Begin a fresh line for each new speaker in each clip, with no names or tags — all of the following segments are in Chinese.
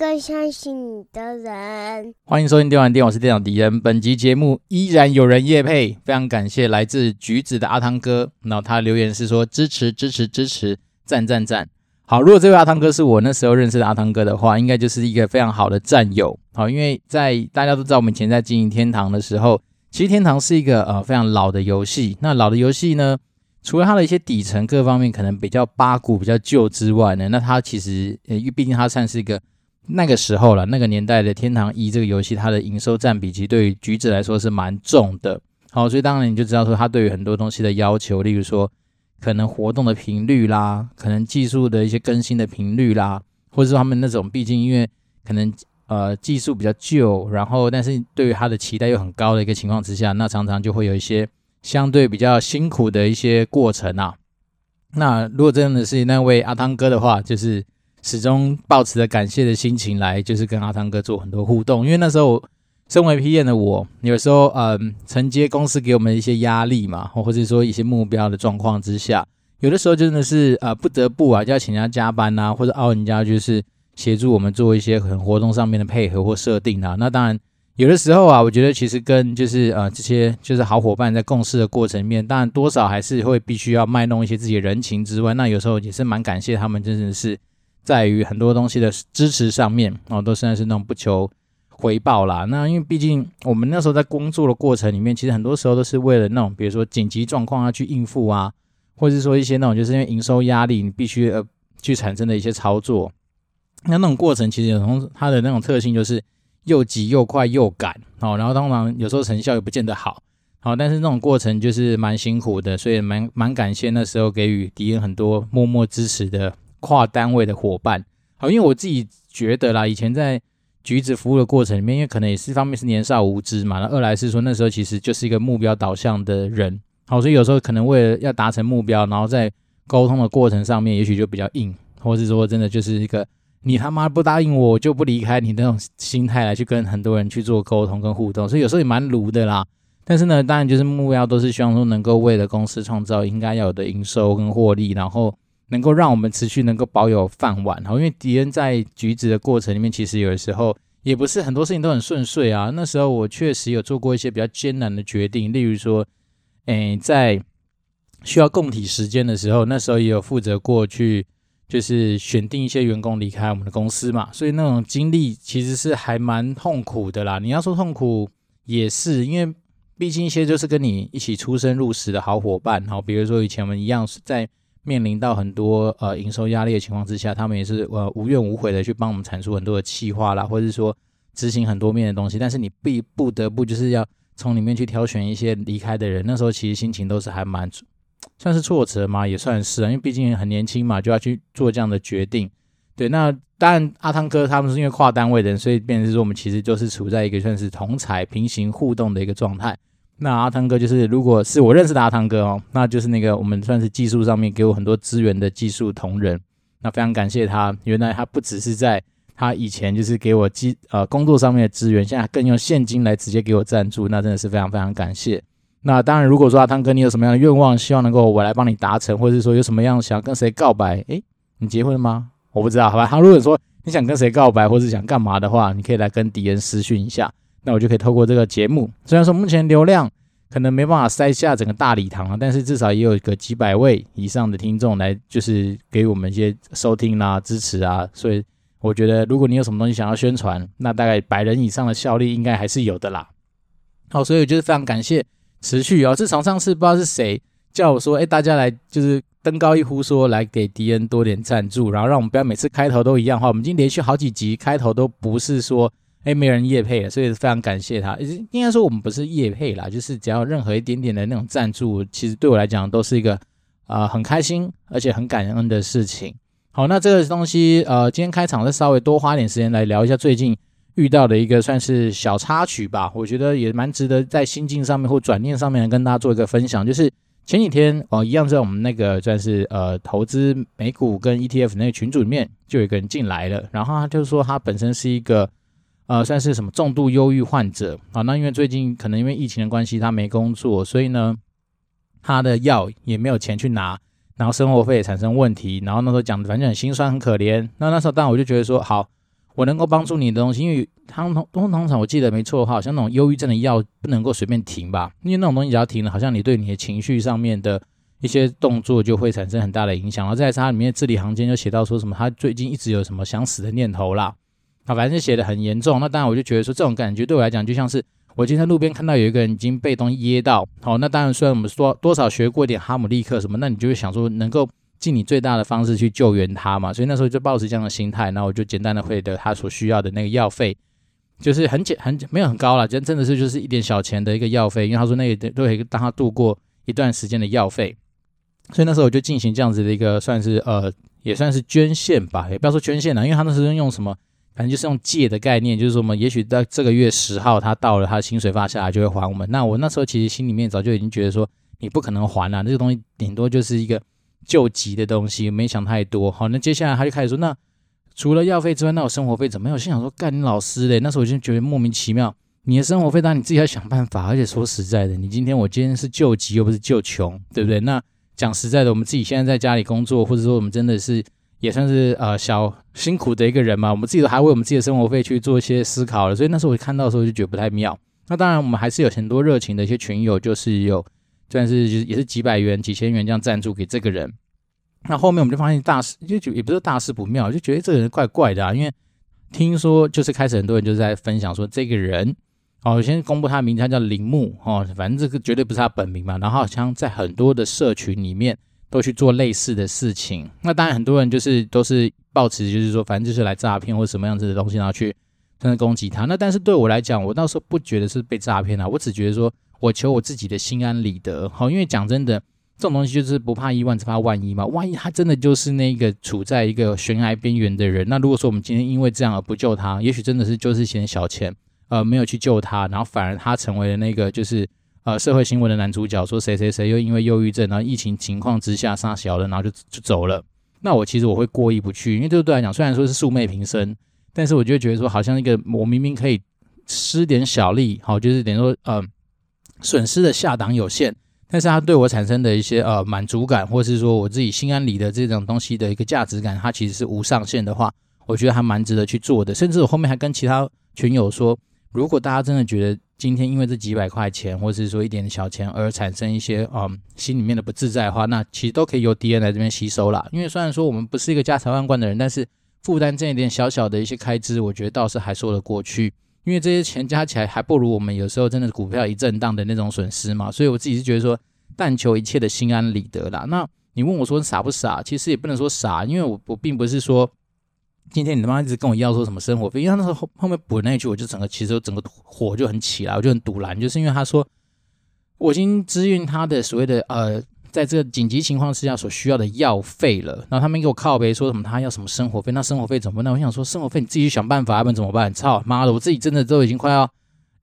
更相信你的人。
欢迎收听电玩店，我是店长迪恩。本集节目依然有人夜配，非常感谢来自橘子的阿汤哥。那他留言是说支持支持支持，赞赞赞。好，如果这位阿汤哥是我那时候认识的阿汤哥的话，应该就是一个非常好的战友。好，因为在大家都知道我们以前在经营天堂的时候，其实天堂是一个呃非常老的游戏。那老的游戏呢，除了它的一些底层各方面可能比较八股、比较旧之外呢，那它其实呃，毕竟它算是一个那个时候了，那个年代的《天堂一》这个游戏，它的营收占比其实对于橘子来说是蛮重的。好，所以当然你就知道说，它对于很多东西的要求，例如说可能活动的频率啦，可能技术的一些更新的频率啦，或者说他们那种，毕竟因为可能呃技术比较旧，然后但是对于它的期待又很高的一个情况之下，那常常就会有一些。相对比较辛苦的一些过程啊，那如果真的是那位阿汤哥的话，就是始终抱持着感谢的心情来，就是跟阿汤哥做很多互动。因为那时候身为 PM 的我，有时候嗯承接公司给我们一些压力嘛，或者说一些目标的状况之下，有的时候真的是呃不得不啊，就要请人家加班呐，或者凹人家就是协助我们做一些很活动上面的配合或设定啊。那当然。有的时候啊，我觉得其实跟就是呃这些就是好伙伴在共事的过程面，当然多少还是会必须要卖弄一些自己的人情之外，那有时候也是蛮感谢他们，真的是在于很多东西的支持上面哦，都算是那种不求回报啦。那因为毕竟我们那时候在工作的过程里面，其实很多时候都是为了那种比如说紧急状况要去应付啊，或者是说一些那种就是因为营收压力，你必须呃去产生的一些操作。那那种过程其实有从它的那种特性就是。又急又快又赶，哦，然后通常有时候成效也不见得好，好，但是那种过程就是蛮辛苦的，所以蛮蛮感谢那时候给予敌人很多默默支持的跨单位的伙伴，好，因为我自己觉得啦，以前在橘子服务的过程里面，因为可能也是一方面是年少无知嘛，那二来是说那时候其实就是一个目标导向的人，好，所以有时候可能为了要达成目标，然后在沟通的过程上面，也许就比较硬，或是说真的就是一个。你他妈不答应我，我就不离开你那种心态来去跟很多人去做沟通跟互动，所以有时候也蛮卢的啦。但是呢，当然就是目标都是希望说能够为了公司创造应该要有的营收跟获利，然后能够让我们持续能够保有饭碗。好，因为敌人在橘子的过程里面，其实有的时候也不是很多事情都很顺遂啊。那时候我确实有做过一些比较艰难的决定，例如说，诶，在需要供体时间的时候，那时候也有负责过去。就是选定一些员工离开我们的公司嘛，所以那种经历其实是还蛮痛苦的啦。你要说痛苦也是，因为毕竟一些就是跟你一起出生入死的好伙伴，好，比如说以前我们一样是在面临到很多呃营收压力的情况之下，他们也是呃无怨无悔的去帮我们产出很多的企划啦，或者是说执行很多面的东西。但是你必不得不就是要从里面去挑选一些离开的人，那时候其实心情都是还蛮。算是挫折嘛？也算是啊，因为毕竟很年轻嘛，就要去做这样的决定。对，那当然阿汤哥他们是因为跨单位的人，所以变成是说我们其实就是处在一个算是同侪平行互动的一个状态。那阿汤哥就是，如果是我认识的阿汤哥哦，那就是那个我们算是技术上面给我很多资源的技术同仁。那非常感谢他，原来他不只是在他以前就是给我机呃工作上面的资源，现在更用现金来直接给我赞助，那真的是非常非常感谢。那当然，如果说阿汤哥你有什么样的愿望，希望能够我来帮你达成，或者是说有什么样想要跟谁告白？诶，你结婚了吗？我不知道，好吧。他如果说你想跟谁告白，或者想干嘛的话，你可以来跟敌人私讯一下，那我就可以透过这个节目。虽然说目前流量可能没办法塞下整个大礼堂啊，但是至少也有个几百位以上的听众来，就是给我们一些收听啊、支持啊。所以我觉得，如果你有什么东西想要宣传，那大概百人以上的效力应该还是有的啦。好，所以我就是非常感谢。持续哦，自从上次不知道是谁叫我说，哎，大家来就是登高一呼，说来给迪恩多点赞助，然后让我们不要每次开头都一样的话，我们已经连续好几集开头都不是说，哎，没人夜配了，所以非常感谢他。应该说我们不是夜配啦，就是只要任何一点点的那种赞助，其实对我来讲都是一个啊、很开心而且很感恩的事情。好，那这个东西呃，今天开场再稍微多花点时间来聊一下最近。遇到的一个算是小插曲吧，我觉得也蛮值得在心境上面或转念上面跟大家做一个分享。就是前几天哦，一样在我们那个算是呃投资美股跟 ETF 那个群组里面，就有一个人进来了，然后他就说他本身是一个呃算是什么重度忧郁患者啊，那因为最近可能因为疫情的关系，他没工作，所以呢他的药也没有钱去拿。然后生活费也产生问题，然后那时候讲的反正很心酸很可怜。那那时候当然我就觉得说，好，我能够帮助你的东西，因为通通通常我记得没错的话，好像那种忧郁症的药不能够随便停吧，因为那种东西只要停了，好像你对你的情绪上面的一些动作就会产生很大的影响。然后在它里面字里行间就写到说什么，他最近一直有什么想死的念头啦，啊，反正写的很严重。那当然我就觉得说，这种感觉对我来讲就像是。我今天路边看到有一个人已经被东西噎到，好，那当然虽然我们说多少学过一点哈姆立克什么，那你就会想说能够尽你最大的方式去救援他嘛，所以那时候就抱持这样的心态，然后我就简单的汇得他所需要的那个药费，就是很简很没有很高了，真真的是就是一点小钱的一个药费，因为他说那个都可以当他度过一段时间的药费，所以那时候我就进行这样子的一个算是呃也算是捐献吧，也不要说捐献了，因为他那时候用什么。反正就是用借的概念，就是说我们也许在这个月十号他到了，他薪水发下来就会还我们。那我那时候其实心里面早就已经觉得说，你不可能还了，啊，这个东西顶多就是一个救急的东西，没想太多。好，那接下来他就开始说，那除了药费之外，那我生活费怎么样？我心想说，干你老师嘞！那时候我就觉得莫名其妙，你的生活费当然你自己要想办法。而且说实在的，你今天我今天是救急又不是救穷，对不对？那讲实在的，我们自己现在在家里工作，或者说我们真的是。也算是呃小辛苦的一个人嘛，我们自己都还为我们自己的生活费去做一些思考了，所以那时候我看到的时候就觉得不太妙。那当然，我们还是有很多热情的一些群友，就是有算是就是也是几百元、几千元这样赞助给这个人。那后面我们就发现大事就就也不是大事不妙，就觉得这个人怪怪的啊，因为听说就是开始很多人就是在分享说这个人哦，先公布他的名字，他叫铃木哦，反正这个绝对不是他本名嘛，然后好像在很多的社群里面。都去做类似的事情，那当然很多人就是都是抱持，就是说反正就是来诈骗或什么样子的东西，然后去真的攻击他。那但是对我来讲，我倒是不觉得是被诈骗啊，我只觉得说我求我自己的心安理得。好，因为讲真的，这种东西就是不怕一万，只怕万一嘛。万一他真的就是那个处在一个悬崖边缘的人，那如果说我们今天因为这样而不救他，也许真的是就是嫌小钱，呃，没有去救他，然后反而他成为了那个就是。呃，社会新闻的男主角说谁谁谁又因为忧郁症，然后疫情情况之下杀小了，然后就就走了。那我其实我会过意不去，因为这对来讲虽然说是素昧平生，但是我就觉得说好像一个我明明可以施点小力，好，就是等于说呃损失的下档有限，但是他对我产生的一些呃满足感，或是说我自己心安理得这种东西的一个价值感，它其实是无上限的话，我觉得还蛮值得去做的。甚至我后面还跟其他群友说，如果大家真的觉得。今天因为这几百块钱，或者是说一点小钱而产生一些嗯心里面的不自在的话，那其实都可以由敌人来这边吸收啦。因为虽然说我们不是一个家财万贯的人，但是负担这一点小小的一些开支，我觉得倒是还说得过去。因为这些钱加起来还不如我们有时候真的股票一震荡的那种损失嘛。所以我自己是觉得说，但求一切的心安理得啦。那你问我说傻不傻？其实也不能说傻，因为我我并不是说。今天你他妈一直跟我要说什么生活费？因为他那时候后面补那一句，我就整个其实整个火就很起来，我就很堵拦，就是因为他说我已经支援他的所谓的呃，在这个紧急情况之下所需要的药费了，然后他们给我靠北说什么他要什么生活费？那生活费怎么办？那我想说生活费你自己去想办法，要不然怎么办？操妈的，我自己真的都已经快要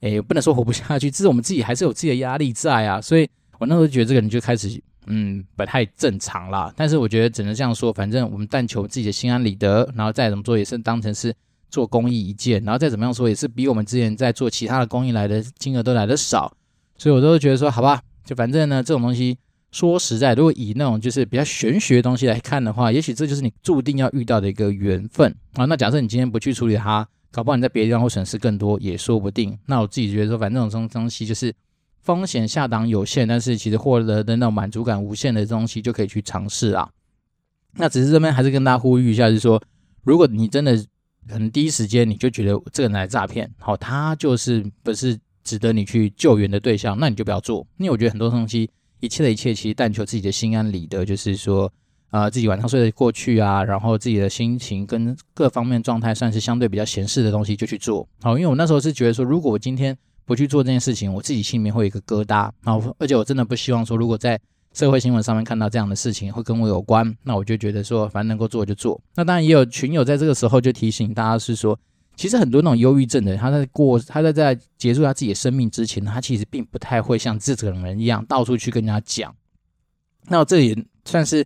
哎，不能说活不下去，至少我们自己还是有自己的压力在啊，所以我那时候觉得这个人就开始。嗯，不太正常啦。但是我觉得只能这样说，反正我们但求自己的心安理得，然后再怎么做也是当成是做公益一件，然后再怎么样说也是比我们之前在做其他的公益来的金额都来的少，所以我都觉得说，好吧，就反正呢，这种东西说实在，如果以那种就是比较玄学的东西来看的话，也许这就是你注定要遇到的一个缘分啊。那假设你今天不去处理它，搞不好你在别的地方会损失更多，也说不定。那我自己觉得说，反正这种东西就是。风险下档有限，但是其实获得的那种满足感无限的东西就可以去尝试啊。那只是这边还是跟大家呼吁一下，就是说，如果你真的可能第一时间你就觉得这个人来诈骗，好，他就是不是值得你去救援的对象，那你就不要做。因为我觉得很多东西，一切的一切，其实但求自己的心安理得，就是说，啊、自己晚上睡得过去啊，然后自己的心情跟各方面状态算是相对比较闲适的东西就去做。好，因为我那时候是觉得说，如果我今天不去做这件事情，我自己心里面会有一个疙瘩。然后，而且我真的不希望说，如果在社会新闻上面看到这样的事情会跟我有关，那我就觉得说，反正能够做就做。那当然也有群友在这个时候就提醒大家是说，其实很多那种忧郁症的人，他在过他在在结束他自己的生命之前，他其实并不太会像这种人一样到处去跟人家讲。那这也算是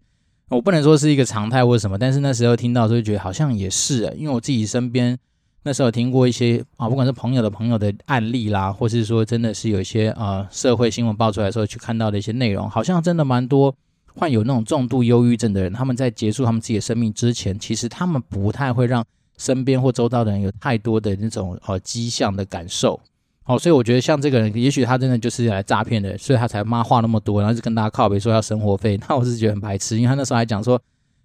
我不能说是一个常态或者什么，但是那时候听到就觉得好像也是，因为我自己身边。那时候听过一些啊，不管是朋友的朋友的案例啦，或是说真的是有一些呃社会新闻爆出来的时候去看到的一些内容，好像真的蛮多患有那种重度忧郁症的人，他们在结束他们自己的生命之前，其实他们不太会让身边或周遭的人有太多的那种呃迹象的感受。好，所以我觉得像这个人，也许他真的就是来诈骗的，所以他才妈话那么多，然后就跟大家靠北说要生活费。那我是觉得很白痴，因为他那时候还讲说。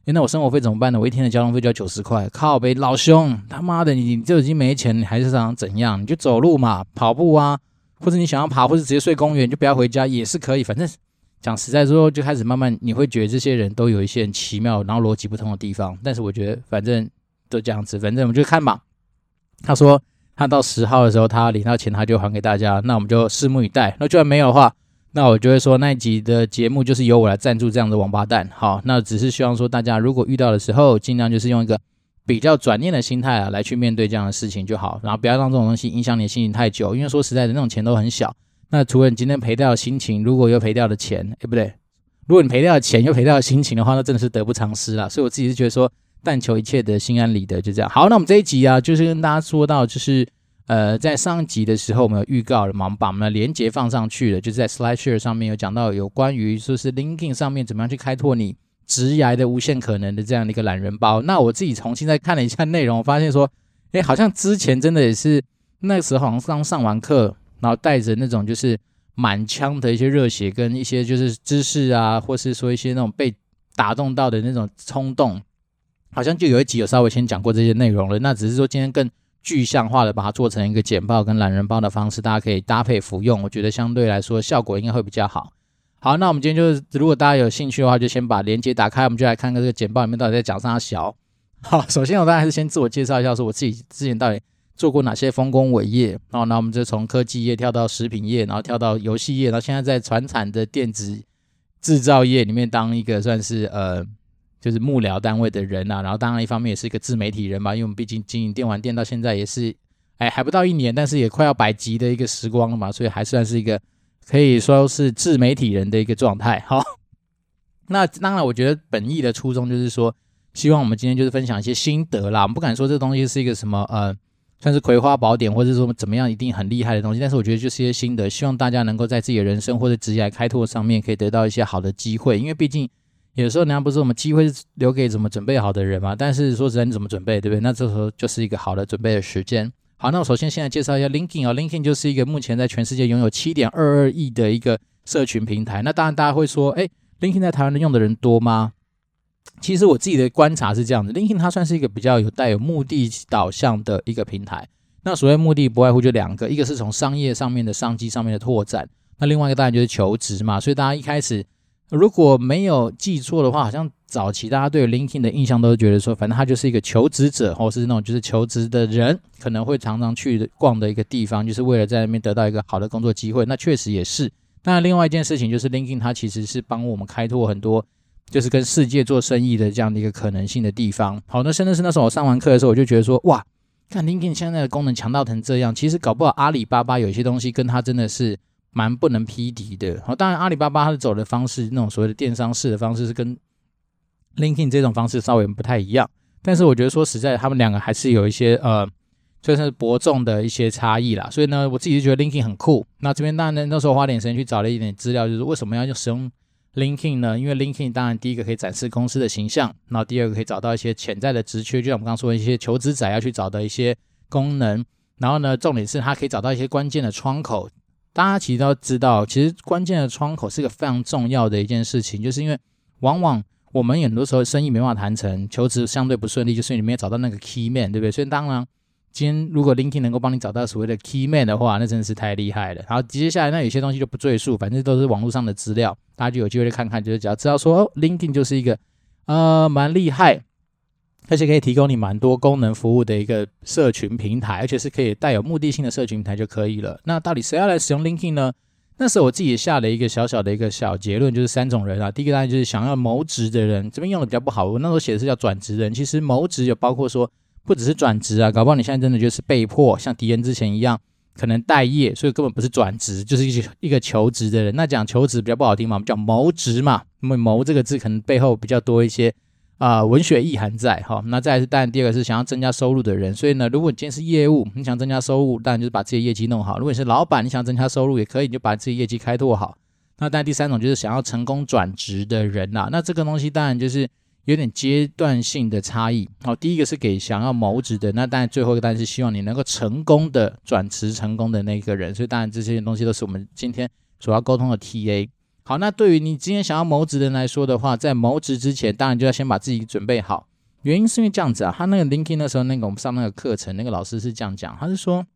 欸、那我生活费怎么办呢？我一天的交通费就要九十块，靠北老兄，他妈的，你就已经没钱，你还是想怎样？你就走路嘛，跑步啊，或者你想要爬，或者直接睡公园，就不要回家也是可以。反正讲实在说，就开始慢慢你会觉得这些人都有一些很奇妙，然后逻辑不通的地方。但是我觉得反正都这样子，反正我们就看吧。他说他到十号的时候，他领到钱他就还给大家，那我们就拭目以待。那就算没有的话。那我就会说，那一集的节目就是由我来赞助这样的王八蛋。好，那只是希望说，大家如果遇到的时候，尽量就是用一个比较转念的心态啊，来去面对这样的事情就好。然后不要让这种东西影响你的心情太久，因为说实在的，那种钱都很小。那除了你今天赔掉的心情，如果又赔掉的钱，哎，不对，如果你赔掉的钱又赔掉的心情的话，那真的是得不偿失了。所以我自己是觉得说，但求一切的心安理得，就这样。好，那我们这一集啊，就是跟大家说到，就是。呃，在上一集的时候，我们有预告了嘛，我们把我们的连结放上去了，就是在 SlideShare 上面有讲到有关于说是 LinkedIn 上面怎么样去开拓你职涯的无限可能的这样的一个懒人包。那我自己重新再看了一下内容，我发现说，哎，好像之前真的也是那时候好像刚上完课，然后带着那种就是满腔的一些热血跟一些就是知识啊，或是说一些那种被打动到的那种冲动，好像就有一集有稍微先讲过这些内容了。那只是说今天更。具象化的把它做成一个简报跟懒人包的方式，大家可以搭配服用，我觉得相对来说效果应该会比较好。好，那我们今天就是，如果大家有兴趣的话，就先把链接打开，我们就来看看这个简报里面到底在讲啥小。好，首先我当然是先自我介绍一下，说我自己之前到底做过哪些丰功伟业。哦，那我们就从科技业跳到食品业，然后跳到游戏业，然后现在在传产的电子制造业里面当一个算是呃。就是幕僚单位的人啊，然后当然一方面也是一个自媒体人嘛，因为我们毕竟经营电玩店到现在也是，哎，还不到一年，但是也快要百集的一个时光了嘛，所以还算是一个可以说是自媒体人的一个状态。好，那当然，我觉得本意的初衷就是说，希望我们今天就是分享一些心得啦，我们不敢说这东西是一个什么呃，算是葵花宝典，或者说怎么样一定很厉害的东西，但是我觉得就是一些心得，希望大家能够在自己的人生或者职业开拓上面可以得到一些好的机会，因为毕竟。有时候人家不是我们机会是留给怎么准备好的人嘛？但是说实在，你怎么准备，对不对？那这时候就是一个好的准备的时间。好，那我首先现在介绍一下 LinkedIn 哦，LinkedIn 就是一个目前在全世界拥有七点二二亿的一个社群平台。那当然大家会说，哎，LinkedIn 在台湾的用的人多吗？其实我自己的观察是这样子，LinkedIn 它算是一个比较有带有目的导向的一个平台。那所谓目的不外乎就两个，一个是从商业上面的商机上面的拓展，那另外一个当然就是求职嘛。所以大家一开始。如果没有记错的话，好像早期大家对 LinkedIn 的印象都是觉得说，反正他就是一个求职者，或是那种就是求职的人可能会常常去逛的一个地方，就是为了在那边得到一个好的工作机会。那确实也是。那另外一件事情就是 LinkedIn 它其实是帮我们开拓很多，就是跟世界做生意的这样的一个可能性的地方。好，那真的是那时候我上完课的时候，我就觉得说，哇，看 LinkedIn 现在的功能强到成这样，其实搞不好阿里巴巴有些东西跟它真的是。蛮不能匹敌的，好，当然阿里巴巴它走的方式，那种所谓的电商式的方式是跟 LinkedIn 这种方式稍微不太一样，但是我觉得说实在，他们两个还是有一些呃，算是伯仲的一些差异啦。所以呢，我自己就觉得 LinkedIn 很酷。那这边当然呢，那时候花点时间去找了一点资料，就是为什么要用使用 LinkedIn 呢？因为 LinkedIn 当然第一个可以展示公司的形象，那第二个可以找到一些潜在的职缺，就像我们刚刚说的一些求职者要去找的一些功能。然后呢，重点是它可以找到一些关键的窗口。大家其实都知道，其实关键的窗口是一个非常重要的一件事情，就是因为往往我们很多时候生意没办法谈成，求职相对不顺利，就是你没有找到那个 key man，对不对？所以当然，今天如果 LinkedIn 能够帮你找到所谓的 key man 的话，那真的是太厉害了。然后接下来那有些东西就不赘述，反正都是网络上的资料，大家就有机会去看看，就是只要知道说，哦，LinkedIn 就是一个呃蛮厉害。而且可以提供你蛮多功能服务的一个社群平台，而且是可以带有目的性的社群平台就可以了。那到底谁要来使用 LinkedIn 呢？那时候我自己下了一个小小的一个小结论，就是三种人啊。第一个当然就是想要谋职的人，这边用的比较不好。我那时候写的是叫转职人，其实谋职有包括说不只是转职啊，搞不好你现在真的就是被迫像迪恩之前一样，可能待业，所以根本不是转职，就是一个一个求职的人。那讲求职比较不好听嘛，我们叫谋职嘛，因为谋这个字可能背后比较多一些。啊、文学意涵在哈，那再来是当然第二个是想要增加收入的人，所以呢，如果你今天是业务，你想增加收入，当然就是把自己的业绩弄好；如果你是老板，你想增加收入也可以，你就把自己业绩开拓好。那当然第三种就是想要成功转职的人啦。那这个东西当然就是有点阶段性的差异。好，第一个是给想要谋职的，那当然最后一个当然是希望你能够成功的转职成功的那个人。所以当然这些东西都是我们今天所要沟通的 TA。好，那对于你今天想要谋职的人来说的话，在谋职之前，当然就要先把自己准备好。原因是因为这样子啊，他那个 linking 那时候那个我们上那个课程，那个老师是这样讲，他是说，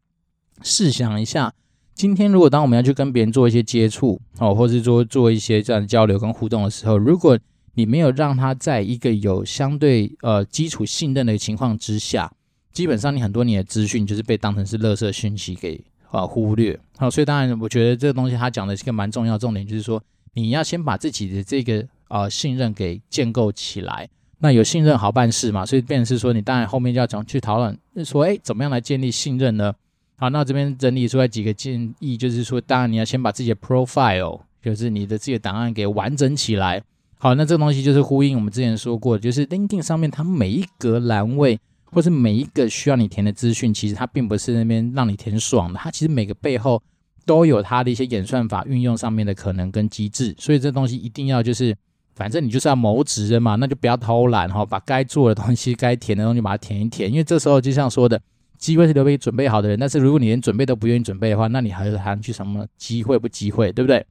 试想一下，今天如果当我们要去跟别人做一些接触哦，或是说做一些这样的交流跟互动的时候，如果你没有让他在一个有相对呃基础信任的情况之下，基本上你很多你的资讯就是被当成是垃圾讯息给呃忽略。好、所以当然我觉得这个东西他讲的是个蛮重要重点，就是说你要先把自己的这个呃信任给建构起来。那有信任好办事嘛，所以变成是说，你当然后面就要讲去讨论，说，哎，怎么样来建立信任呢？好，那这边整理出来几个建议，就是说，当然你要先把自己的 profile，就是你的自己的档案给完整起来。好，那这个东西就是呼应我们之前说过的，就是 LinkedIn 上面它每一格栏位，或是每一个需要你填的资讯，其实它并不是那边让你填爽的，它其实每个背后都有它的一些演算法运用上面的可能跟机制，所以这东西一定要就是。反正你就是要谋职的嘛，那就不要偷懒哈，把该做的东西、该填的东西把它填一填。因为这时候就像说的，机会是留给准备好的人。但是如果你连准备都不愿意准备的话，那你还谈去什么机会不机会，对不对？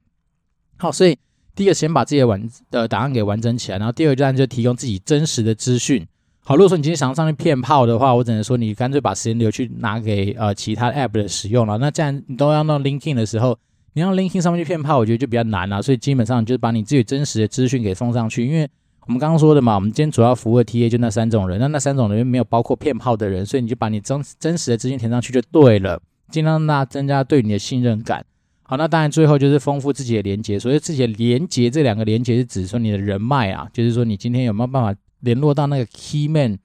好，所以第一个先把自己的完的档案给完整起来，然后第二个当然就提供自己真实的资讯。好，如果说你今天想要上去骗炮的话，我只能说你干脆把时间留去拿给呃其他 app 的使用了。那这样你都要弄 linkin 的时候。你要 linkin 上面去骗炮，我觉得就比较难了，所以基本上就是把你自己真实的资讯给送上去。因为我们刚刚说的嘛，我们今天主要服务的 TA 就那三种人，那那三种人没有包括骗炮的人，所以你就把你真真实的资讯填上去就对了，尽量让大家增加对你的信任感。好，那当然最后就是丰富自己的连接，所以自己的连接这两个连接是指说你的人脉啊，就是说你今天有没有办法联络到那个 key man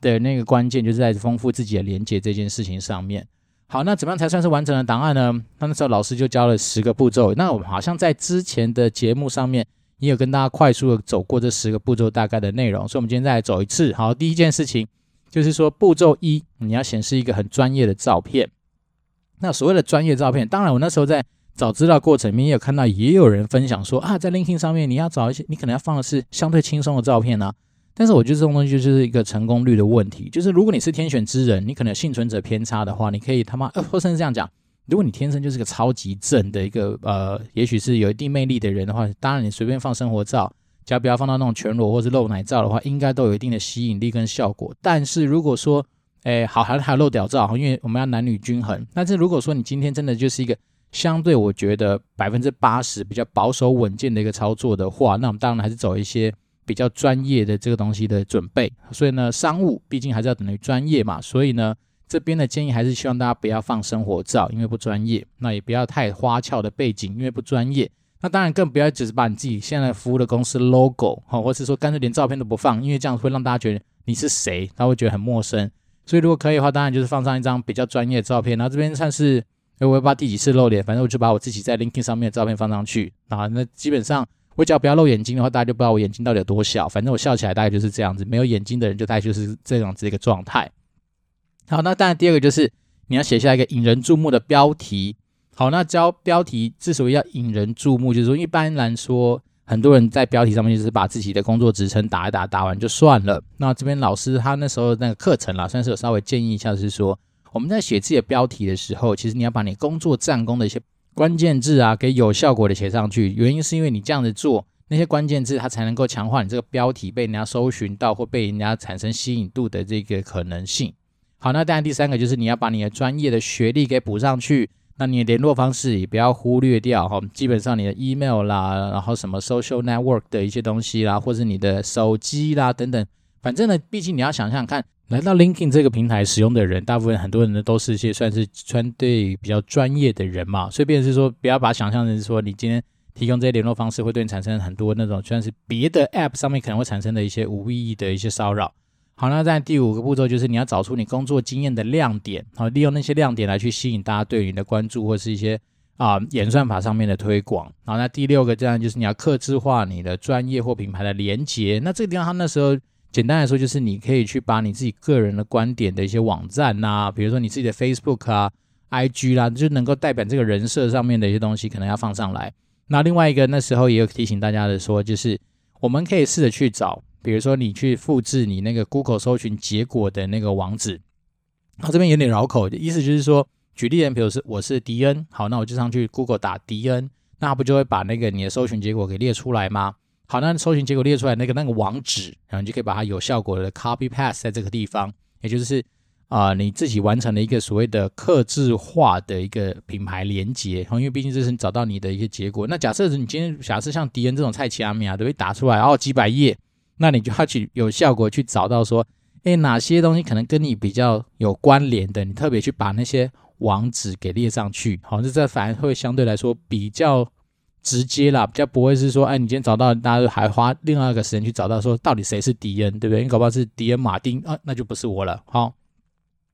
的那个关键，就是在丰富自己的连接这件事情上面。好，那怎么样才算是完整的档案呢？那那时候老师就教了十个步骤。那我们好像在之前的节目上面也有跟大家快速的走过这十个步骤大概的内容，所以我们今天再来走一次。好，第一件事情就是说步骤一，你要显示一个很专业的照片。那所谓的专业照片，当然我那时候在找资料过程里面也有看到，也有人分享说啊，在 LinkedIn 上面你要找一些，你可能要放的是相对轻松的照片呢、但是我觉得这种东西就是一个成功率的问题，就是如果你是天选之人，你可能幸存者偏差的话，你可以他妈，呃，或者是这样讲，如果你天生就是个超级正的一个呃，也许是有一定魅力的人的话，当然你随便放生活照，只要不要放到那种全裸或是露奶照的话，应该都有一定的吸引力跟效果。但是如果说，哎，好，还还有露屌照，因为我们要男女均衡。但是如果说你今天真的就是一个相对我觉得百分之八十比较保守稳健的一个操作的话，那我们当然还是走一些。比较专业的这个东西的准备，所以呢，商务毕竟还是要等于专业嘛，所以呢，这边的建议还是希望大家不要放生活照，因为不专业；那也不要太花俏的背景，因为不专业。那当然更不要只是把你自己现在服务的公司 logo，好，或是说干脆连照片都不放，因为这样会让大家觉得你是谁，他会觉得很陌生。所以如果可以的话，当然就是放上一张比较专业的照片。然后这边算是，我也不知道第几次露脸，反正我就把我自己在 LinkedIn 上面的照片放上去啊，那基本上。我只要不要露眼睛的话，大家就不知道我眼睛到底有多小。反正我笑起来大概就是这样子，没有眼睛的人就大概就是这样子一个状态。好，那当然第二个就是你要写下一个引人注目的标题。好，那教标题之所以要引人注目，就是说一般来说，很多人在标题上面就是把自己的工作职称打一打，打完就算了。那这边老师他那时候那个课程啦，算是有稍微建议一下，是说我们在写自己的标题的时候，其实你要把你工作战功的一些。关键字啊，给有效果的写上去。原因是因为你这样子做，那些关键字它才能够强化你这个标题被人家搜寻到或被人家产生吸引度的这个可能性。好，那当然第三个就是你要把你的专业的学历给补上去。那你的联络方式也不要忽略掉哈，基本上你的 email 啦，然后什么 social network 的一些东西啦，或者你的手机啦等等，反正呢，毕竟你要想想看。来到 LinkedIn 这个平台使用的人，大部分很多人呢都是一些算是相对比较专业的人嘛，所以变成是说，不要把想象成是说你今天提供这些联络方式会对你产生很多那种算是别的 App 上面可能会产生的一些无意义的一些骚扰。好，那在第五个步骤就是你要找出你工作经验的亮点，好，利用那些亮点来去吸引大家对你的关注或是一些啊演算法上面的推广。好，那第六个这样就是你要客制化你的专业或品牌的连结。那这个地方他那时候。简单来说，就是你可以去把你自己个人的观点的一些网站呐、比如说你自己的 Facebook 啊、IG 啦、就能够代表这个人设上面的一些东西，可能要放上来。那另外一个那时候也有提醒大家的说，就是我们可以试着去找，比如说你去复制你那个 Google 搜寻结果的那个网址。那这边有点绕口意思就是说，举例人，比如是我是迪恩，好，那我就上去 Google 打迪恩，那不就会把那个你的搜寻结果给列出来吗？好，那搜寻结果列出来那个那个网址，然后你就可以把它有效果的 copy paste 在这个地方，也就是啊、你自己完成了一个所谓的客制化的一个品牌连接，因为毕竟这是你找到你的一个结果。那假设是你今天假设像迪恩这种菜奇阿米亚都会打出来，哦几百页，那你就要去有效果去找到说，诶哪些东西可能跟你比较有关联的，你特别去把那些网址给列上去，好，这这反而会相对来说比较。直接啦，比较不会是说，哎，你今天找到，大家还花另外一个时间去找到，说到底谁是迪恩，对不对？你搞不好是迪恩马丁啊，那就不是我了。好，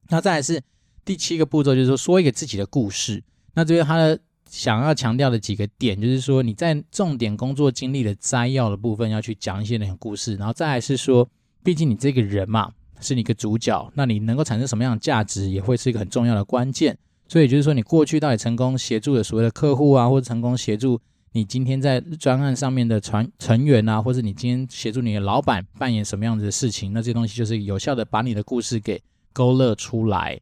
那再来是第七个步骤，就是说说一个自己的故事。那这边他的想要强调的几个点，就是说你在重点工作经历的摘要的部分要去讲一些那种故事，然后再来是说，毕竟你这个人嘛，是你一个主角，那你能够产生什么样的价值，也会是一个很重要的关键。所以就是说，你过去到底成功协助的所谓的客户啊，或者成功协助。你今天在专案上面的船成员啊，或者你今天协助你的老板扮演什么样子的事情，那这些东西就是有效的把你的故事给勾勒出来。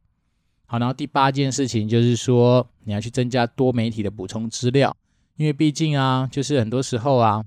好，然后第八件事情就是说，你要去增加多媒体的补充资料，因为毕竟啊，就是很多时候啊，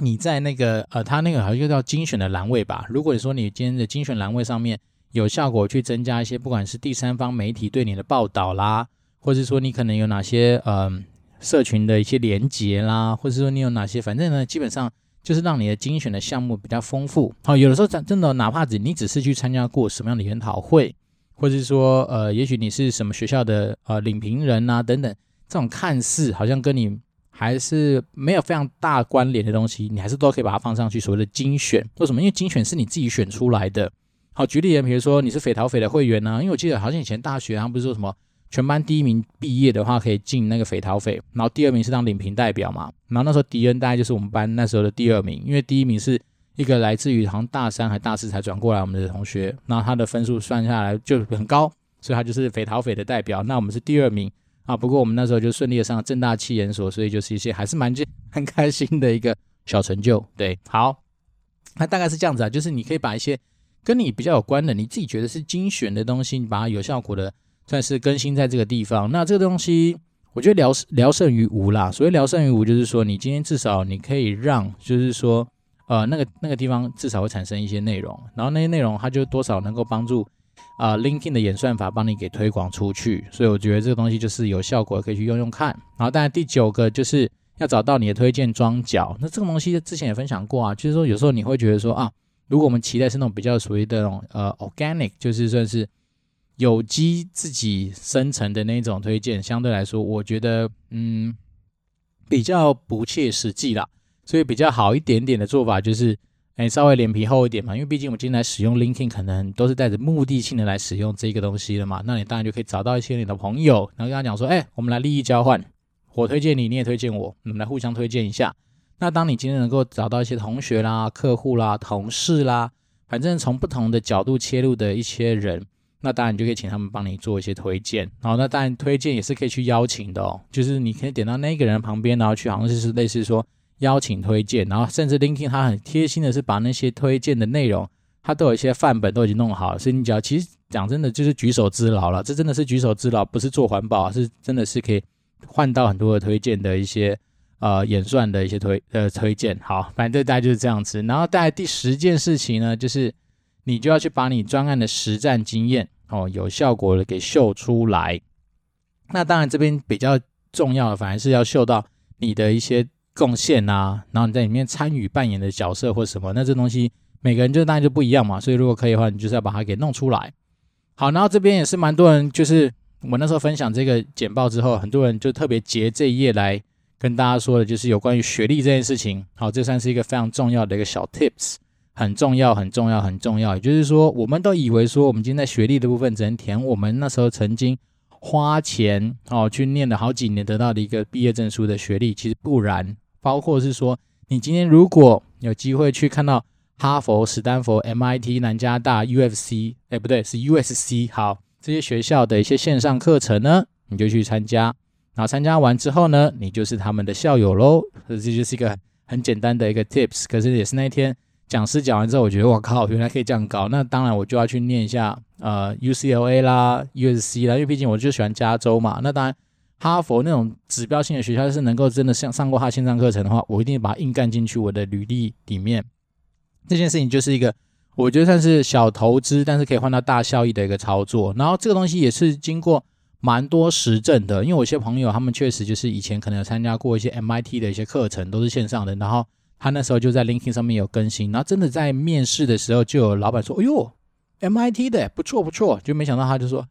你在那个呃，他那个好像就叫精选的栏位吧。如果你说你今天的精选栏位上面有效果去增加一些，不管是第三方媒体对你的报道啦，或者说你可能有哪些嗯。社群的一些连结啦，或者说你有哪些，反正呢，基本上就是让你的精选的项目比较丰富。好，有的时候真的，哪怕只你只是去参加过什么样的研讨会，或者是说，呃，也许你是什么学校的呃领评人啊等等，这种看似好像跟你还是没有非常大关联的东西，你还是都可以把它放上去，所谓的精选。为什么？因为精选是你自己选出来的。好，举例，比如说你是匪逃匪的会员呢、因为我记得好像以前大学他们不是说什么。全班第一名毕业的话，可以进那个匪逃匪，然后第二名是当领评代表嘛。然后那时候迪恩大概就是我们班那时候的第二名，因为第一名是一个来自于好像大三还大四才转过来我们的同学，然后他的分数算下来就很高，所以他就是匪逃匪的代表。那我们是第二名啊，不过我们那时候就顺利的上了正大企研所，所以就是一些还是蛮很开心的一个小成就。对，好，那大概是这样子啊，就是你可以把一些跟你比较有关的，你自己觉得是精选的东西，你把它有效果的。算是更新在这个地方，那这个东西我觉得聊聊胜于无啦。所谓聊胜于无，就是说你今天至少你可以让，就是说呃那个那个地方至少会产生一些内容，然后那些内容它就多少能够帮助啊、LinkedIn 的演算法帮你给推广出去。所以我觉得这个东西就是有效果，可以去用用看。然后当然第九个就是要找到你的推荐装脚。那这个东西之前也分享过啊，就是说有时候你会觉得说啊，如果我们期待是那种比较属于那种呃 organic，就是算是。有机自己生成的那种推荐，相对来说，我觉得嗯比较不切实际啦。所以比较好一点点的做法就是，哎，稍微脸皮厚一点嘛。因为毕竟我们今天来使用 linkin 可能都是带着目的性的来使用这个东西的嘛。那你当然就可以找到一些你的朋友，然后跟他讲说，哎，我们来利益交换，我推荐你，你也推荐我，我们来互相推荐一下。那当你今天能够找到一些同学啦、客户啦、同事啦，反正从不同的角度切入的一些人。那当然，你就可以请他们帮你做一些推荐。好，那当然推荐也是可以去邀请的哦。就是你可以点到那个人旁边，然后去好像就是类似说邀请推荐，然后甚至 LinkedIn 它很贴心的是把那些推荐的内容，它都有一些范本都已经弄好了。所以你只要其实讲真的，就是举手之劳了。这真的是举手之劳，不是做环保，是真的是可以换到很多的推荐的一些呃演算的一些推呃推荐。好，反正大概就是这样子。然后大概第十件事情呢，就是。你就要去把你专案的实战经验哦，有效果的给秀出来。那当然这边比较重要的，反而是要秀到你的一些贡献啊，然后你在里面参与扮演的角色或什么。那这东西每个人就当然就不一样嘛，所以如果可以的话，你就是要把它给弄出来。好，然后这边也是蛮多人，就是我那时候分享这个简报之后，很多人就特别截这一页来跟大家说的，就是有关于学历这件事情。好，这算是一个非常重要的一个小 tips。很重要，很重要，很重要。也就是说，我们都以为说，我们今天在学历的部分只能填我们那时候曾经花钱哦去念了好几年得到的一个毕业证书的学历，其实不然。包括是说，你今天如果有机会去看到哈佛、史丹佛、MIT、南加大、UFC，哎，不对，是 USC，好，这些学校的一些线上课程呢，你就去参加。然后参加完之后呢，你就是他们的校友喽。这就是一个很简单的一个 tips。可是也是那一天讲师讲完之后，我觉得我靠，原来可以这样搞。那当然我就要去念一下呃 UCLA 啦、USC 啦，因为毕竟我就喜欢加州嘛。那当然哈佛那种指标性的学校，是能够真的上上过他线上课程的话，我一定把它硬干进去我的履历里面。这件事情就是一个我觉得算是小投资，但是可以换到大效益的一个操作。然后这个东西也是经过。蛮多实证的，因为我一些朋友他们确实就是以前可能有参加过一些 MIT 的一些课程，都是线上的。然后他那时候就在 LinkedIn 上面有更新，然后真的在面试的时候就有老板说：“哎呦，MIT 的不错不错。”就没想到他就说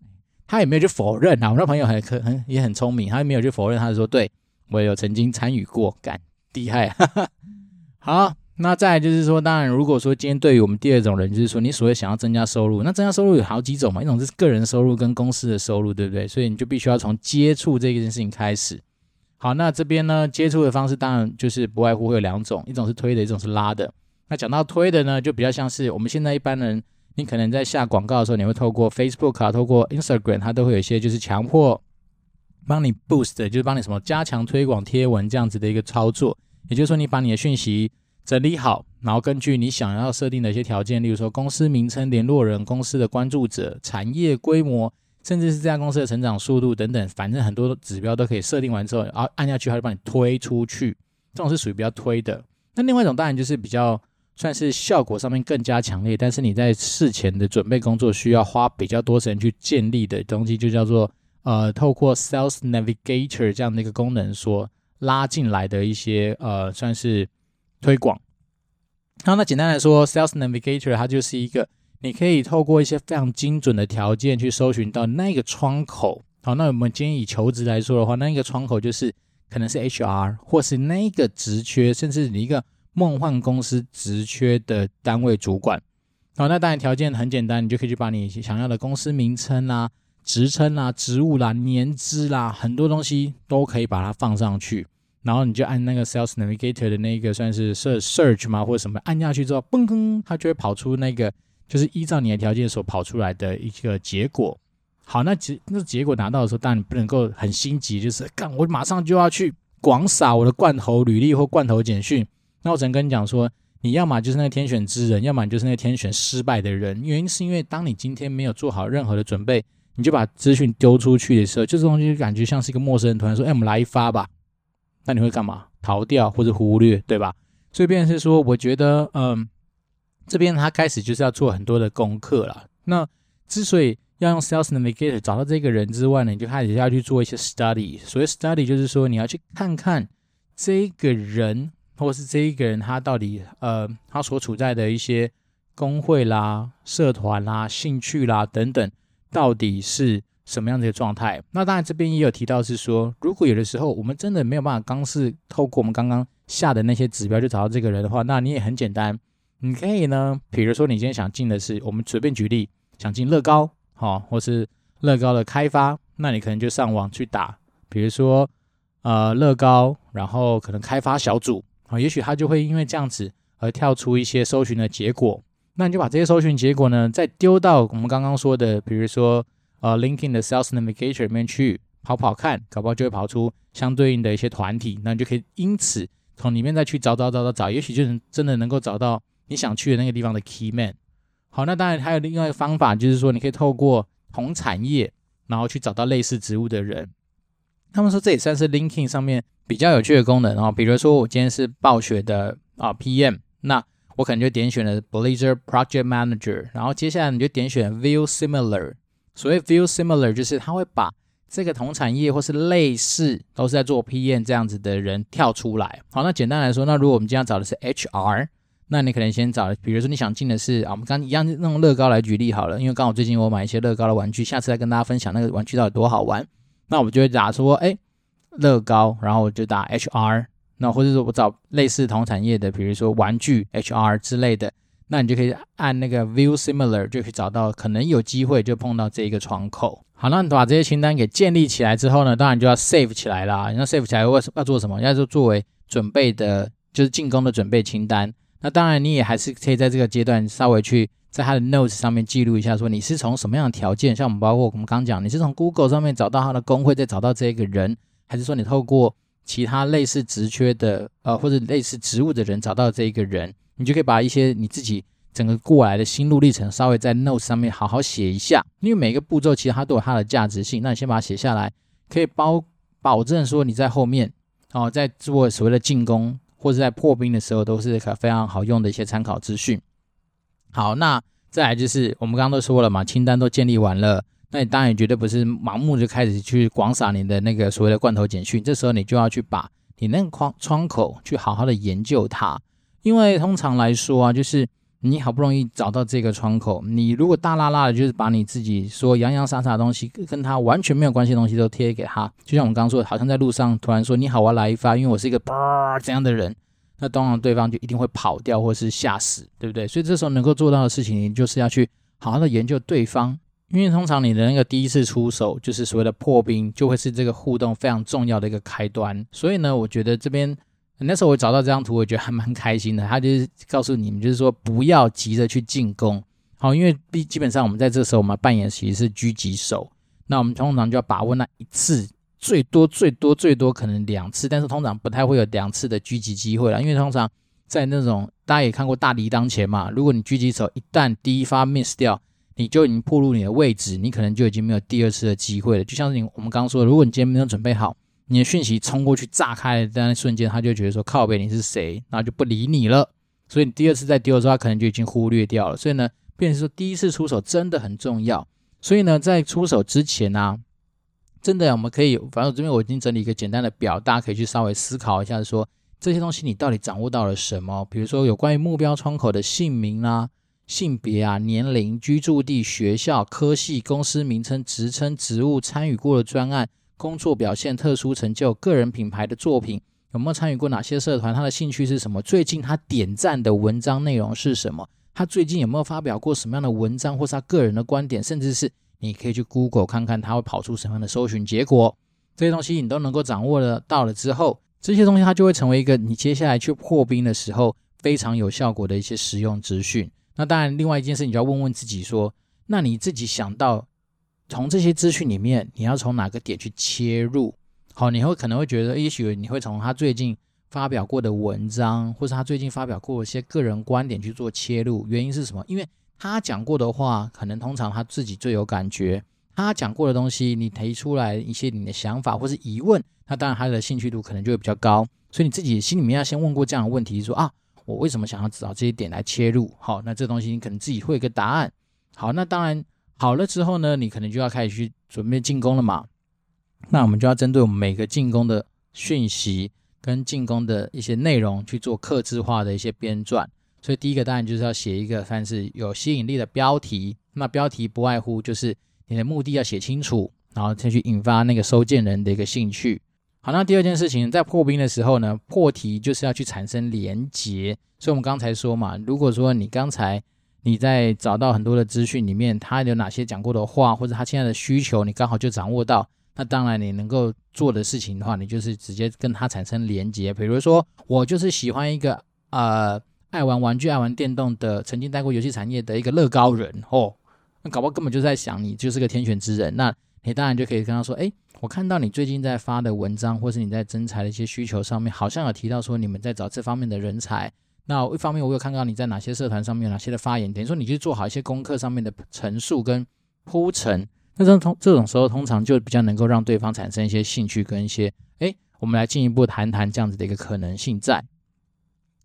他也没有去否认啊。我那朋友很可很也很聪明，他也没有去否认，他就说：“对，我也有曾经参与过，干厉害。”好。那再就是说，当然，如果说今天对于我们第二种人，就是说你所谓想要增加收入，那增加收入有好几种嘛，一种是个人收入跟公司的收入，对不对？所以你就必须要从接触这件事情开始。好，那这边呢，接触的方式当然就是不外乎会有两种，一种是推的，一种是拉的。那讲到推的呢，就比较像是我们现在一般人，你可能在下广告的时候，你会透过 Facebook 啊，透过 Instagram，它都会有一些就是强迫帮你 boost，就是帮你什么加强推广贴文这样子的一个操作。也就是说，你把你的讯息整理好，然后根据你想要设定的一些条件，例如说公司名称、联络人、公司的关注者、产业规模，甚至是这家公司的成长速度等等，反正很多指标都可以设定完之后，然后按下去，它就帮你推出去。这种是属于比较推的。那另外一种当然就是比较算是效果上面更加强烈，但是你在事前的准备工作需要花比较多时间去建立的东西，就叫做呃，透过 Sales Navigator 这样的一个功能所拉进来的一些呃，算是。推广，好，那简单来说，Sales Navigator 它就是一个你可以透过一些非常精准的条件去搜寻到那个窗口。好，那我们今天以求职来说的话，那一个窗口就是可能是 HR 或是那个职缺，甚至你一个梦幻公司职缺的单位主管。好，那当然条件很简单，你就可以去把你想要的公司名称啦、职称啦、职务啦、年资啦，很多东西都可以把它放上去。然后你就按那个 Sales Navigator 的那个算是 search 嘛，或者什么，按下去之后，嘣嘣，它就会跑出那个就是依照你的条件所跑出来的一个结果。好，那结那结果拿到的时候，当然你不能够很心急，就是干，我马上就要去广撒我的罐头履历或罐头简讯。那我只能跟你讲说，你要么就是那天选之人，要么你就是那天选失败的人。原因是因为当你今天没有做好任何的准备，你就把资讯丢出去的时候，这东西就感觉像是一个陌生人突然说：“哎，我们来一发吧。”那你会干嘛？逃掉或者忽略，对吧？所以变是说，我觉得，嗯，这边他开始就是要做很多的功课了。那之所以要用 Sales Navigator 找到这个人之外呢，你就开始要去做一些 study。所谓 study 就是说，你要去看看这个人，或是这一个人他到底，呃，他所处在的一些工会啦、社团啦、兴趣啦等等，到底是。什么样的一个状态？那当然，这边也有提到是说，如果有的时候我们真的没有办法，刚是透过我们刚刚下的那些指标就找到这个人的话，那你也很简单，你可以呢，比如说你今天想进的是，我们随便举例，想进乐高，好，或是乐高的开发，那你可能就上网去打，比如说呃乐高，然后可能开发小组，啊，也许他就会因为这样子而跳出一些搜寻的结果，那你就把这些搜寻结果呢，再丢到我们刚刚说的，比如说。呃，LinkedIn 的 Sales Navigator 里面去跑跑看，搞不好就会跑出相对应的一些团体，那你就可以因此从里面再去找找找找找，也许就能真的能够找到你想去的那个地方的 Key Man。好，那当然还有另外一个方法，就是说你可以透过同产业，然后去找到类似职务的人。他们说这也算是 linking 上面比较有趣的功能哦。比如说我今天是暴雪的啊 PM，那我可能就点选了 Blizzard Project Manager，然后接下来你就点选 View Similar。所谓 view similar，就是他会把这个同产业或是类似都是在做 PM 这样子的人跳出来。好，那简单来说，那如果我们今天要找的是 HR，那你可能先找，比如说你想进的是啊，我们刚一样用乐高来举例好了，因为刚好最近我买一些乐高的玩具，下次再跟大家分享那个玩具到底多好玩。那我们就会打说，哎，乐高，然后我就打 HR，那或者说我找类似同产业的，比如说玩具 HR 之类的。那你就可以按那个 View Similar，就可以找到可能有机会就碰到这一个窗口。好，那你把这些清单给建立起来之后呢，当然就要 Save 起来啦。你要 Save 起来，为要做什么？要做作为准备的，就是进攻的准备清单。那当然你也还是可以在这个阶段稍微去在他的 Notes 上面记录一下，说你是从什么样的条件，像我们包括我们刚讲，你是从 Google 上面找到他的工会，再找到这个人，还是说你透过其他类似职缺的呃或者类似职务的人找到这一个人，你就可以把一些你自己整个过来的心路历程稍微在 notes 上面好好写一下，因为每个步骤其实它都有它的价值性。那你先把它写下来，可以包保证说你在后面哦，在做所谓的进攻或者在破冰的时候，都是非常好用的一些参考资讯。好，那再来就是我们刚刚都说了嘛，清单都建立完了。那你当然绝对不是盲目就开始去广撒你的那个所谓的罐头简讯，这时候你就要去把你那个窗窗口去好好的研究它，因为通常来说啊，就是你好不容易找到这个窗口，你如果大拉拉的，就是把你自己说洋洋洒洒的东西跟他完全没有关系的东西都贴给他，就像我们刚刚说的，好像在路上突然说你好，我来一发，因为我是一个叭这样的人，那当然对方就一定会跑掉或是吓死，对不对？所以这时候能够做到的事情，你就是要去好好的研究对方。因为通常你的那个第一次出手，就是所谓的破冰，就会是这个互动非常重要的一个开端。所以呢，我觉得这边那时候我找到这张图，我觉得还蛮开心的。他就是告诉你们，就是说不要急着去进攻，好，因为基基本上我们在这时候我们扮演其实是狙击手，那我们通常就要把握那一次，最多最多最多可能两次，但是通常不太会有两次的狙击机会了，因为通常在那种大家也看过大敌当前嘛，如果你狙击手一旦第一发 miss 掉。你就已经暴露你的位置，你可能就已经没有第二次的机会了。就像是你我们刚刚说，如果你今天没有准备好，你的讯息冲过去炸开的那一瞬间，他就觉得说靠背你是谁，然后就不理你了。所以你第二次再丢的时候，他可能就已经忽略掉了。所以呢，变成说第一次出手真的很重要。所以呢，在出手之前呢、真的我们可以，反正这边我已经整理一个简单的表，大家可以去稍微思考一下，说这些东西你到底掌握到了什么？比如说有关于目标窗口的姓名啊。性别啊、年龄、居住地、学校、科系、公司名称、职称、职务、参与过的专案、工作表现、特殊成就、个人品牌的作品，有没有参与过哪些社团？他的兴趣是什么？最近他点赞的文章内容是什么？他最近有没有发表过什么样的文章，或是他个人的观点？甚至是你可以去 Google 看看他会跑出什么样的搜寻结果。这些东西你都能够掌握了到了之后，这些东西它就会成为一个你接下来去破冰的时候非常有效果的一些实用资讯。那当然，另外一件事，你就要问问自己说，那你自己想到从这些资讯里面，你要从哪个点去切入？好，你会可能会觉得，也许你会从他最近发表过的文章，或是他最近发表过一些个人观点去做切入。原因是什么？因为他讲过的话，可能通常他自己最有感觉。他讲过的东西，你提出来一些你的想法或是疑问，那当然他的兴趣度可能就会比较高。所以你自己心里面要先问过这样的问题，说啊。我为什么想要找这些点来切入？好，那这东西你可能自己会有个答案。好，那当然好了之后呢，你可能就要开始去准备进攻了嘛。那我们就要针对我们每个进攻的讯息跟进攻的一些内容去做克制化的一些编撰。所以第一个当然就是要写一个算是有吸引力的标题。那标题不外乎就是你的目的要写清楚，然后再去引发那个收件人的一个兴趣。好，那第二件事情，在破冰的时候呢，破题就是要去产生连结。所以，我们刚才说嘛，如果说你刚才你在找到很多的资讯里面，他有哪些讲过的话，或者他现在的需求，你刚好就掌握到，那当然你能够做的事情的话，你就是直接跟他产生连接。比如说，我就是喜欢一个呃爱玩玩具、爱玩电动的，曾经待过游戏产业的一个乐高人哦，那搞不好根本就在想你就是个天选之人，那你当然就可以跟他说，哎。我看到你最近在发的文章，或是你在征才的一些需求上面，好像有提到说你们在找这方面的人才。那一方面，我有看到你在哪些社团上面哪些的发言，等于说你去做好一些功课上面的陈述跟铺陈。那这种通这种时候，通常就比较能够让对方产生一些兴趣跟一些，哎，我们来进一步谈谈这样子的一个可能性在。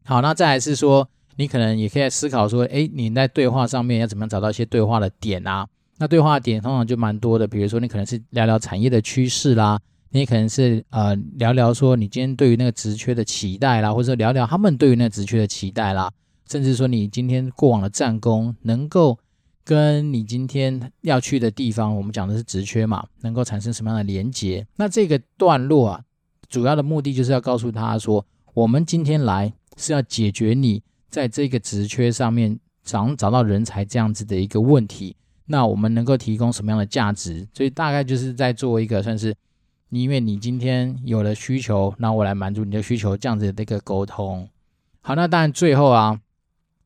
好，那再来是说，你可能也可以思考说，哎，你在对话上面要怎么样找到一些对话的点啊？那对话点通常就蛮多的，比如说你可能是聊聊产业的趋势啦，你可能是呃聊聊说你今天对于那个职缺的期待啦，或者聊聊他们对于那个职缺的期待啦，甚至说你今天过往的战功能够跟你今天要去的地方，我们讲的是职缺嘛，能够产生什么样的连结？那这个段落啊，主要的目的就是要告诉他说，我们今天来是要解决你在这个职缺上面找找到人才这样子的一个问题。那我们能够提供什么样的价值？所以大概就是在做一个算是，你因为你今天有了需求，那我来满足你的需求，这样子的一个沟通。好，那当然最后啊，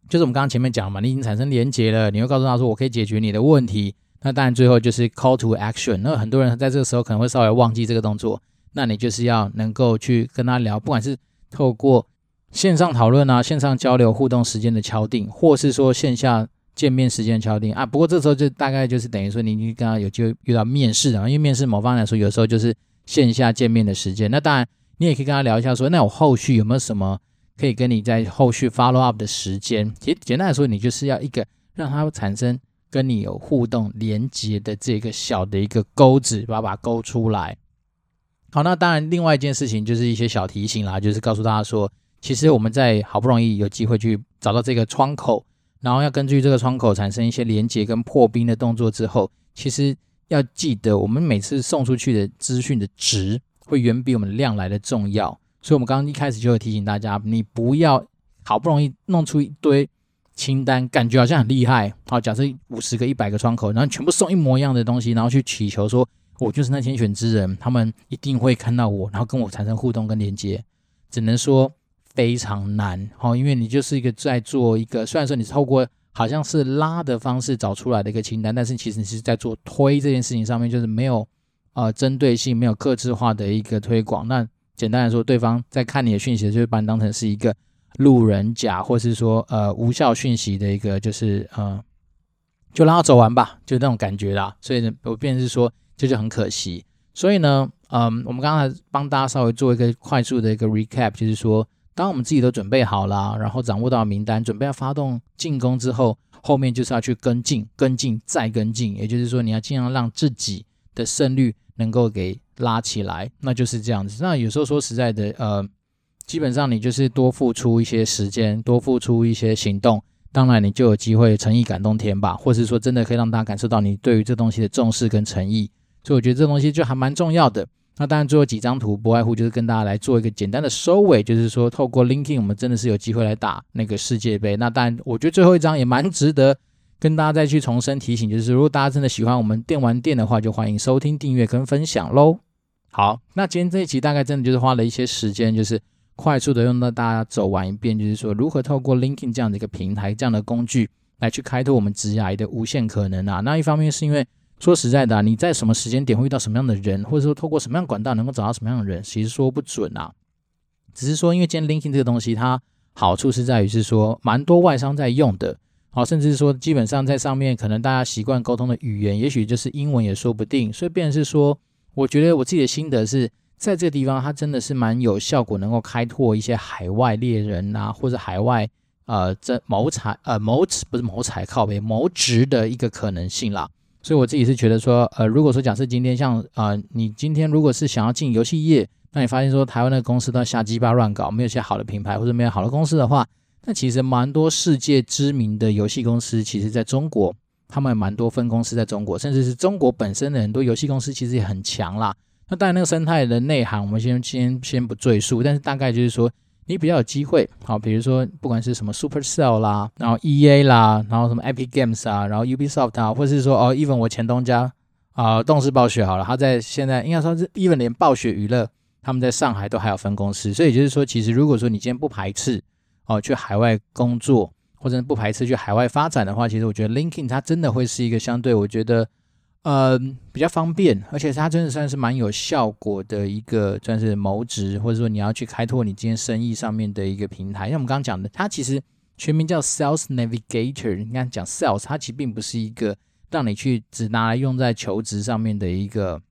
就是我们刚刚前面讲嘛，你已经产生连结了，你会告诉他说我可以解决你的问题。那当然最后就是 call to action。那很多人在这个时候可能会稍微忘记这个动作，那你就是要能够去跟他聊，不管是透过线上讨论啊、线上交流互动时间的敲定，或是说线下见面时间敲定啊。不过这时候就大概就是等于说，你你跟他有机会遇到面试啊，因为面试某方来说，有时候就是线下见面的时间。那当然，你也可以跟他聊一下说，那我后续有没有什么可以跟你在后续 follow up 的时间？其实简单来说，你就是要一个让他产生跟你有互动连接的这个小的一个钩子，把它把勾出来。好，那当然，另外一件事情就是一些小提醒啦，就是告诉大家说。其实我们在好不容易有机会去找到这个窗口，然后要根据这个窗口产生一些连接跟破冰的动作之后，其实要记得，我们每次送出去的资讯的值会远比我们量来的重要。所以，我们刚刚一开始就会提醒大家，你不要好不容易弄出一堆清单，感觉好像很厉害。好，假设五十个、一百个窗口，然后全部送一模一样的东西，然后去祈求说，我就是那天选之人，他们一定会看到我，然后跟我产生互动跟连接。只能说。非常难，好，因为你就是一个在做一个，虽然说你是透过好像是拉的方式找出来的一个清单，但是其实你是在做推这件事情上面，就是没有呃针对性、没有克制化的一个推广。那简单来说，对方在看你的讯息，就会把你当成是一个路人甲，或是说呃无效讯息的一个，就是呃就让他走完吧，就那种感觉啦。所以呢，我便是说这就很可惜。所以呢，嗯、我们刚才帮大家稍微做一个快速的一个 recap，就是说。当我们自己都准备好了，然后掌握到名单，准备要发动进攻之后，后面就是要去跟进、跟进再跟进。也就是说，你要尽量让自己的胜率能够给拉起来，那就是这样子。那有时候说实在的，呃，基本上你就是多付出一些时间，多付出一些行动，当然你就有机会诚意感动天吧，或是说真的可以让大家感受到你对于这东西的重视跟诚意。所以我觉得这东西就还蛮重要的。那当然，最后几张图不外乎就是跟大家来做一个简单的收尾，就是说透过 LinkedIn，我们真的是有机会来打那个世界杯。那当然，我觉得最后一张也蛮值得跟大家再去重申提醒，就是如果大家真的喜欢我们电玩店的话，就欢迎收听、订阅跟分享喽。好，那今天这一期大概真的就是花了一些时间，就是快速的用到大家走完一遍，就是说如何透过 LinkedIn 这样的一个平台、这样的工具来去开拓我们职涯的无限可能啊。那一方面是因为。说实在的啊，你在什么时间点会遇到什么样的人，或者说透过什么样管道能够找到什么样的人，其实说不准啊。只是说，因为今天 LinkedIn 这个东西，它好处是在于是说，蛮多外商在用的，好，甚至是说基本上在上面可能大家习惯沟通的语言，也许就是英文也说不定。所以，变是说，我觉得我自己的心得是在这个地方，它真的是蛮有效果，能够开拓一些海外猎人啊，或者海外呃这谋财呃谋不是谋财靠北谋职的一个可能性啦。所以我自己是觉得说，呃，如果说假设今天像啊、呃，你今天如果是想要进游戏业，那你发现说台湾的公司都瞎鸡巴乱搞，没有一些好的品牌或者没有好的公司的话，那其实蛮多世界知名的游戏公司，其实在中国，他们蛮多分公司在中国，甚至是中国本身的很多游戏公司其实也很强啦。那当然那个生态的内涵，我们先先先不赘述，但是大概就是说。你比较有机会，好，比如说不管是什么 Supercell 啦，然后 EA 啦，然后什么 Epic Games 啊，然后 Ubisoft 啊，或者是说哦，even 我前东家啊、动视暴雪好了，他在现在应该说是 even 连暴雪娱乐，他们在上海都还有分公司，所以就是说，其实如果说你今天不排斥哦去海外工作，或者不排斥去海外发展的话，其实我觉得 Linking 它真的会是一个相对，我觉得。呃，比较方便，而且它真的算是蛮有效果的一个，算是谋职或者说你要去开拓你今天生意上面的一个平台。像我们刚刚讲的，它其实全名叫 Sales Navigator。你看讲 Sales，它其实并不是一个让你去只拿来用在求职上面的一个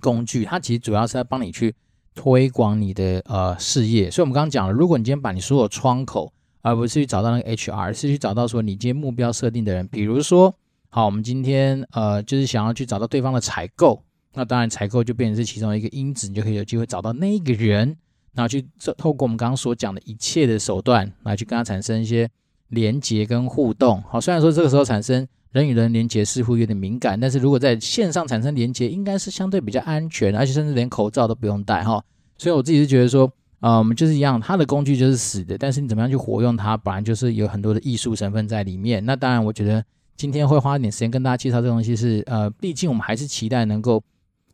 工具，它其实主要是在帮你去推广你的呃事业。所以我们刚刚讲了，如果你今天把你所有窗口，而不是去找到那个 HR，是去找到说你今天目标设定的人，比如说。好，我们今天呃，就是想要去找到对方的采购，那当然采购就变成是其中一个因子，你就可以有机会找到那一个人，然后去透过我们刚刚所讲的一切的手段来去跟他产生一些连接跟互动。好，虽然说这个时候产生人与人连接似乎有点敏感，但是如果在线上产生连接，应该是相对比较安全，而且甚至连口罩都不用戴哈。所以我自己是觉得说，啊，我们就是一样，它的工具就是死的，但是你怎么样去活用它，本来就是有很多的艺术成分在里面。那当然，我觉得。今天会花一点时间跟大家介绍这个东西是，呃，毕竟我们还是期待能够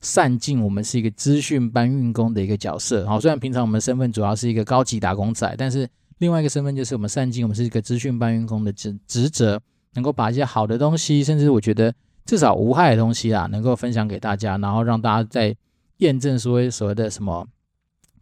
善尽我们是一个资讯搬运工的一个角色。好，虽然平常我们身份主要是一个高级打工仔，但是另外一个身份就是我们善尽我们是一个资讯搬运工的职职责，能够把一些好的东西，甚至我觉得至少无害的东西啊，能够分享给大家，然后让大家在验证说所谓的什么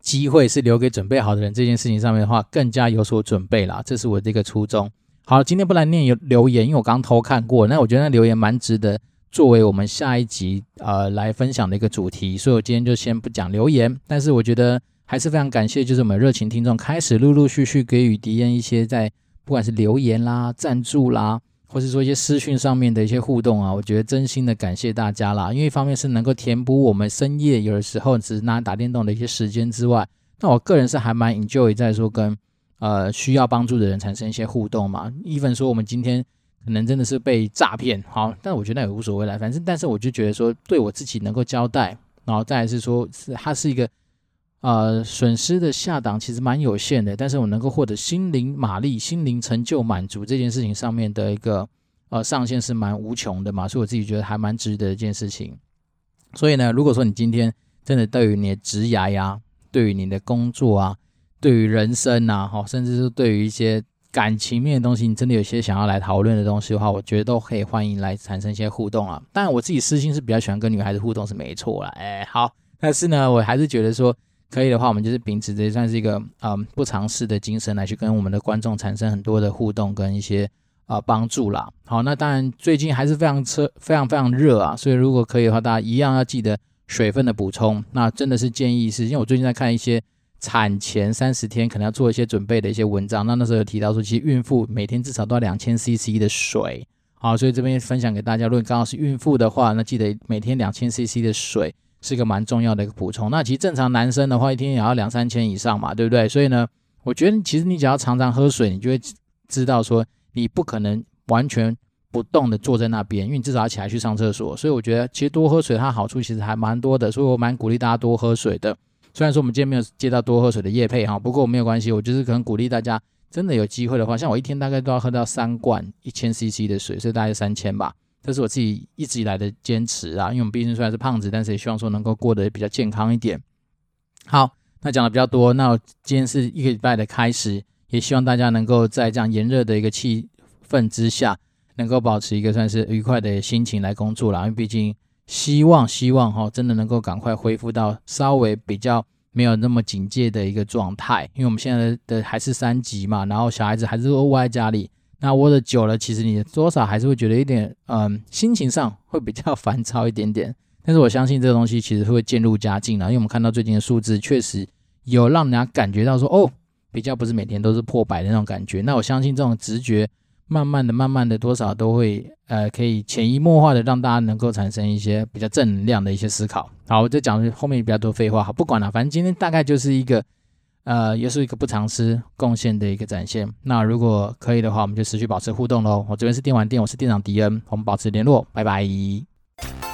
机会是留给准备好的人这件事情上面的话，更加有所准备啦。这是我这个初衷。好，今天不来念有留言，因为我刚偷看过，那我觉得那留言蛮值得作为我们下一集呃来分享的一个主题，所以我今天就先不讲留言。但是我觉得还是非常感谢，就是我们热情听众开始陆陆续续给予迪恩一些在不管是留言啦、赞助啦，或是说一些私讯上面的一些互动啊，我觉得真心的感谢大家啦。因为一方面是能够填补我们深夜有的时候只是拿打电动的一些时间之外，那我个人是还蛮 enjoy 在说跟。呃，需要帮助的人产生一些互动嘛？even 说我们今天可能真的是被诈骗，好，但我觉得那也无所谓了。反正，但是我就觉得说，对我自己能够交代，然后再来是说，是它是一个呃损失的下档，其实蛮有限的。但是我能够获得心灵马力、心灵成就满足这件事情上面的一个呃上限是蛮无穷的嘛，所以我自己觉得还蛮值得一件事情。所以呢，如果说你今天真的对于你的职涯呀，对于你的工作啊，对于人生呐，哈，甚至是对于一些感情面的东西，你真的有些想要来讨论的东西的话，我觉得都可以欢迎来产生一些互动啊。当然，我自己私心是比较喜欢跟女孩子互动，是没错啦。哎，好，但是呢，我还是觉得说可以的话，我们就是秉持着算是一个嗯不尝试的精神来去跟我们的观众产生很多的互动跟一些啊、帮助啦。好，那当然最近还是非常车非常非常热啊，所以如果可以的话，大家一样要记得水分的补充。那真的是建议是，因为我最近在看一些。产前三十天可能要做一些准备的一些文章，那那时候有提到说，其实孕妇每天至少都要两千 CC 的水，好，所以这边分享给大家，如果刚好是孕妇的话，那记得每天两千 CC 的水是一个蛮重要的一个补充。那其实正常男生的话，一天也要两三千以上嘛，对不对？所以呢，我觉得其实你只要常常喝水，你就会知道说，你不可能完全不动的坐在那边，因为你至少要起来去上厕所。所以我觉得其实多喝水它好处其实还蛮多的，所以我蛮鼓励大家多喝水的。虽然说我们今天没有接到多喝水的业配哈，不过没有关系，我就是可能鼓励大家，真的有机会的话，像我一天大概都要喝到三罐一千 CC 的水，所以大概三千吧，这是我自己一直以来的坚持啊。因为我们毕竟虽然是胖子，但是也希望说能够过得比较健康一点。好，那讲的比较多，那今天是一个礼拜的开始，也希望大家能够在这样炎热的一个气氛之下，能够保持一个算是愉快的心情来工作啦，因为毕竟。希望希望哈，真的能够赶快恢复到稍微比较没有那么警戒的一个状态，因为我们现在的还是三级嘛，然后小孩子还是窝在家里，那窝的久了，其实你多少还是会觉得一点，嗯，心情上会比较 烦躁一点点。但是我相信这个东西其实会渐入佳境了，因为我们看到最近的数字确实有让人家感觉到说，哦，比较不是每天都是破百的那种感觉。那我相信这种直觉。慢慢的、慢慢的，多少都会呃，可以潜移默化的让大家能够产生一些比较正能量的一些思考。好，我就讲后面比较多废话，好，不管了，反正今天大概就是一个呃，也是一个不偿失贡献的一个展现。那如果可以的话，我们就持续保持互动喽。我这边是电玩店，我是店长迪恩，我们保持联络，拜拜。